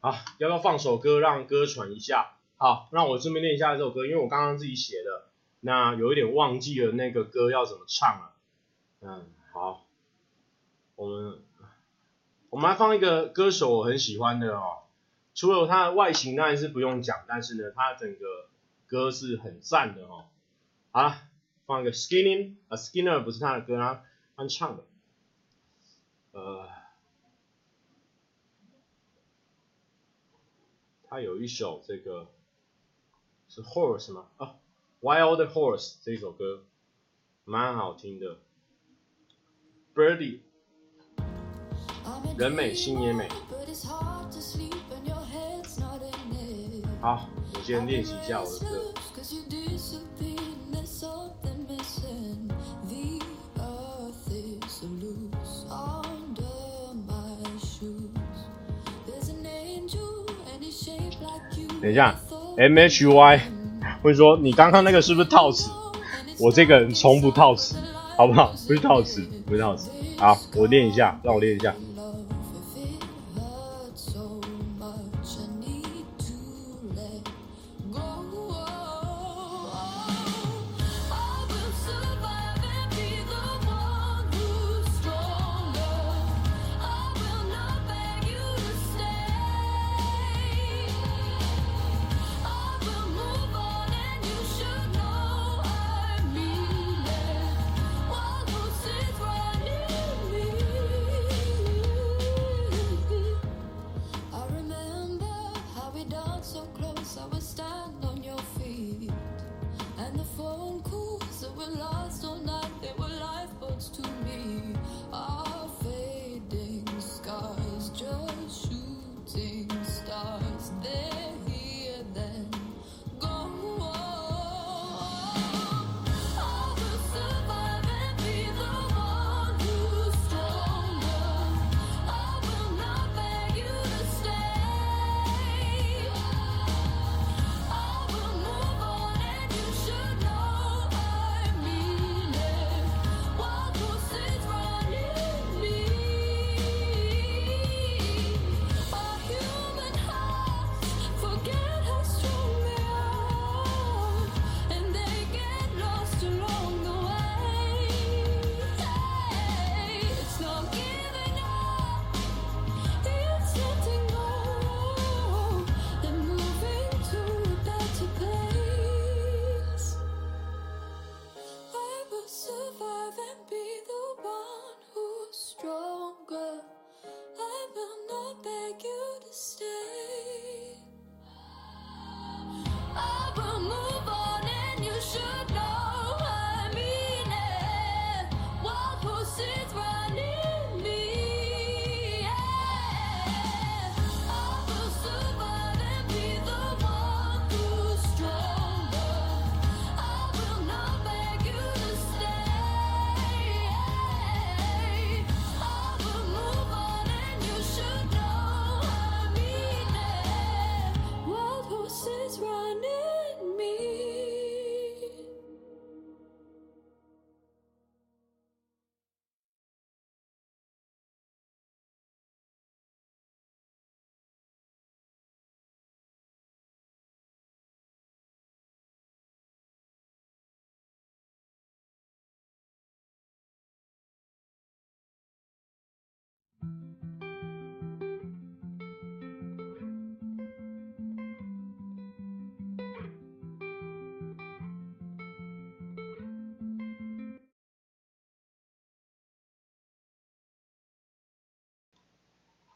Speaker 1: 好，要不要放首歌让歌传一下？好，让我这边练一下这首歌，因为我刚刚自己写的，那有一点忘记了那个歌要怎么唱了。嗯，好，我们我们来放一个歌手我很喜欢的哦，除了他的外形当然是不用讲，但是呢，他整个歌是很赞的哦。好了。放一个 Skinny，啊 Skinner 不是他的歌，他唱的。呃，他有一首这个是 Horse 吗？啊，Wild Horse 这首歌蛮好听的。Birdy，人美心也美。好，我先练习一下我的歌。等一下，M H Y 会说你刚刚那个是不是套词？我这个人从不套词，好不好？不是套词，不是套词。好，我练一下，让我练一下。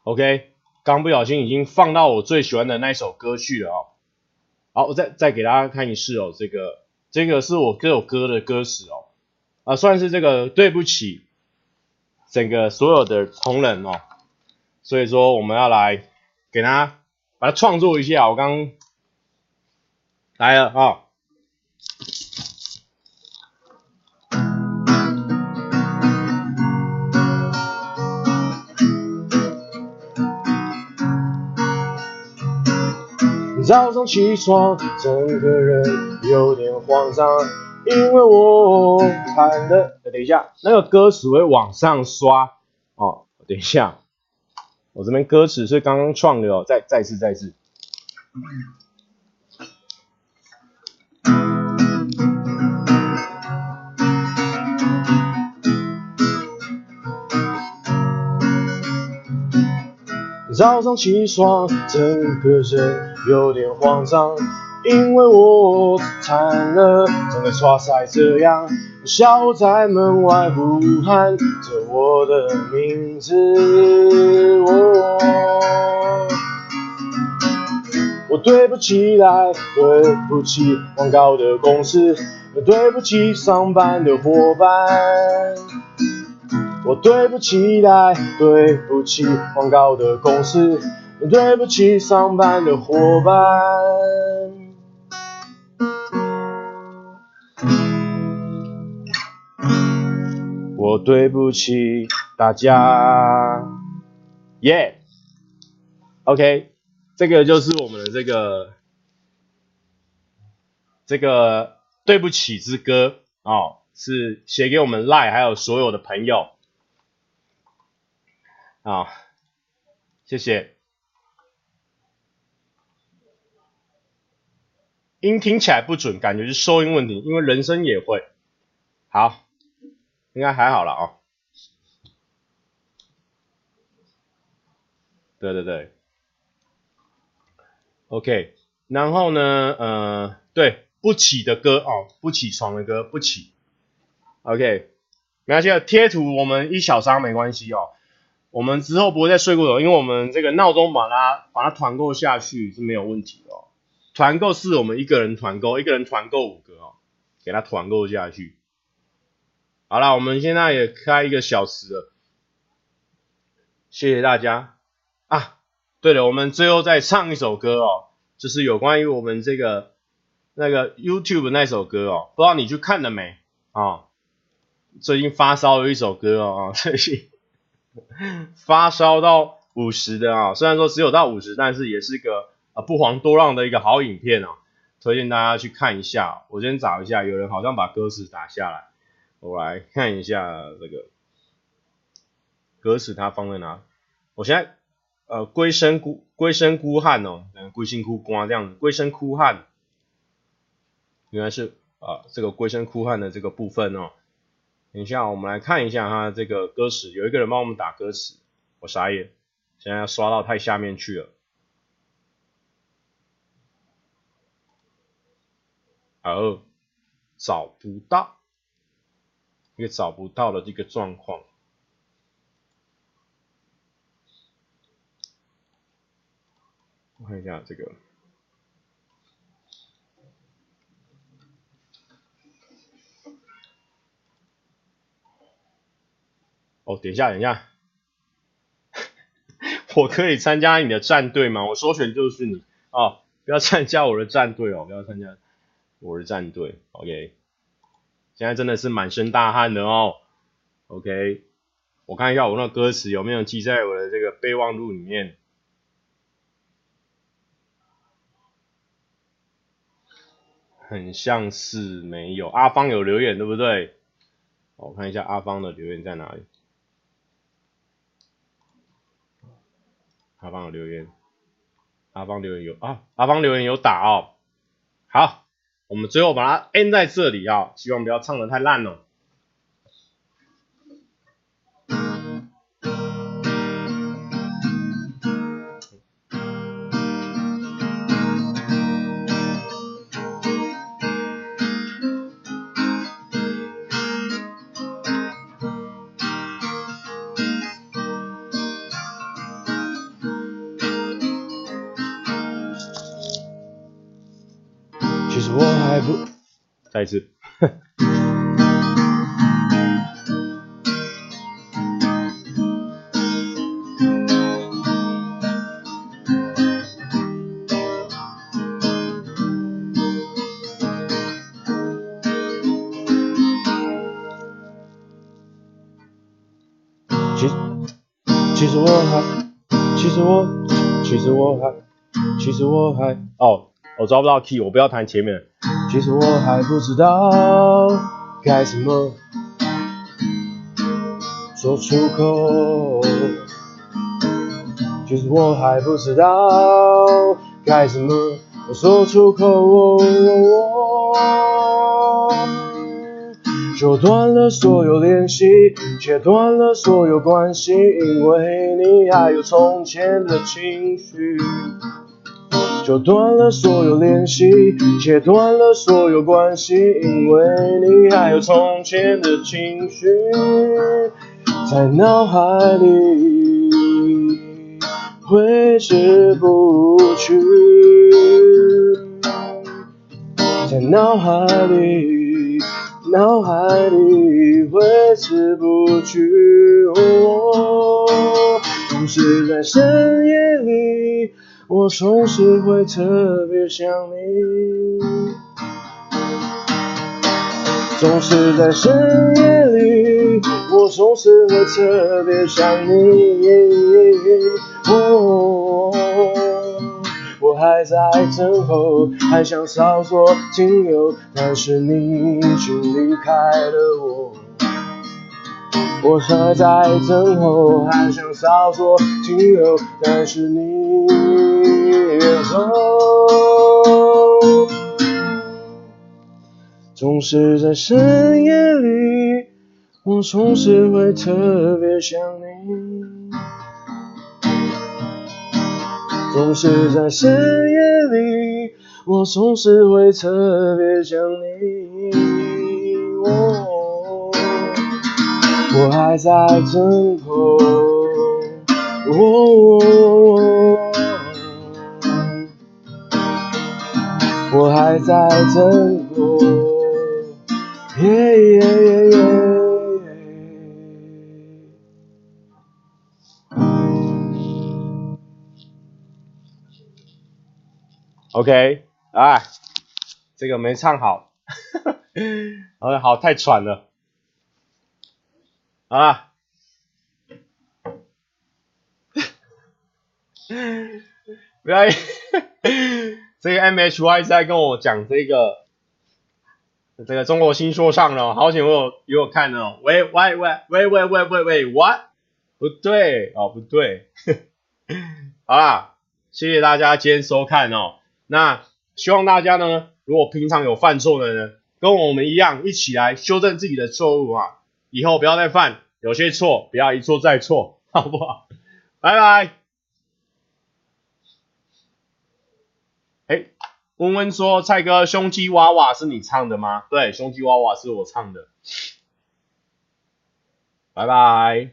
Speaker 1: ok 刚不小心已经放到我最喜欢的那首歌去了哦。好我再再给大家看一次哦这个这个是我这首歌的歌词哦。啊算是这个对不起整个所有的同仁哦，所以说我们要来给他把它创作一下，我刚来了啊。早上起床，整个人有点慌张，因为我看的。等一下，那个歌词会往上刷哦。等一下，我这边歌词是刚刚创的哦。再再次再次。早上起床，整个人有点慌张，因为我惨了，整个剉赛这样，小我在门外呼喊着我的名字，我，我对不起来，对不起广告的公司，对不起上班的伙伴。我对不起来，对不起广告的公司，对不起上班的伙伴。我对不起大家，耶、，OK，这个就是我们的这个这个对不起之歌哦，是写给我们赖还有所有的朋友。啊、谢谢。音听起来不准，感觉是收音问题，因为人声也会。好，应该还好了哦。对对对。OK，然后呢，呃，对，不起的歌哦，不起床的歌，不起。OK，没关系，贴图我们一小张没关系哦。我们之后不会再睡过头，因为我们这个闹钟把它把它团购下去是没有问题的哦。团购是我们一个人团购，一个人团购五个哦，给他团购下去。好了，我们现在也开一个小时了，谢谢大家啊。对了，我们最后再唱一首歌哦，就是有关于我们这个那个 YouTube 那首歌哦，不知道你去看了没啊、最近发烧的一首歌哦，最近。发烧到五十的啊，虽然说只有到五十，但是也是个啊不遑多让的一个好影片哦，推荐大家去看一下。我先找一下，有人好像把歌词打下来，我来看一下这个歌词，它放在哪？我现在呃归声孤归声孤汉哦，归心孤瓜这样子，归声孤汉，原来是啊这个归声孤汉的这个部分哦。等一下，我们来看一下他这个歌词。有一个人帮我们打歌词，我傻眼，现在要刷到太下面去了。哦，找不到，一个找不到的这个状况。我看一下这个。哦，等一下，等一下，我可以参加你的战队吗？我首选就是你哦，不要参加我的战队哦，不要参加我的战队。OK，现在真的是满身大汗的哦。OK，我看一下我那歌词有没有记在我的这个备忘录里面，很像是没有。阿芳有留言对不对？我看一下阿芳的留言在哪里。阿芳有留言，阿芳留言有啊，阿芳留言有打哦。好，我们最后把它 end 在这里啊，希望不要唱的太烂了。再一次。其其实我还，其实我，其实我还，其实我还，哦，我抓不到 key，我不要弹前面。其实我还不知道该怎么说出口。其实我还不知道该怎么说出口。就断了所有联系，切断了所有关系，因为你还有从前的情绪。就断了所有联系，切断了所有关系，因为你还有从前的情绪，在脑海里挥之不去，在脑海里。脑海里挥之不去，哦，总是在深夜里，我总是会特别想你。总是在深夜里，我总是会特别想你。我还在等候，还想稍作停留，但是你已经离开了我。我还在等候，还想稍作停留，但是你远走。总是在深夜里，我总是会特别想你。总是在深夜里，我总是会特别想你。哦，我还在等候。我还在等候。耶耶耶耶。OK，哎，这个没唱好，好，好，太喘了，啊，不要，这个 MHY 在跟我讲这个，这个中国新说唱了，好久没有给我看了，喂喂喂喂喂喂喂喂，what？不对，哦不对，好啦，谢谢大家今天收看哦。那希望大家呢，如果平常有犯错的呢，跟我们一样，一起来修正自己的错误啊，以后不要再犯，有些错不要一错再错，好不好？拜拜。哎，温温说，蔡哥，胸肌娃娃是你唱的吗？对，胸肌娃娃是我唱的。拜拜。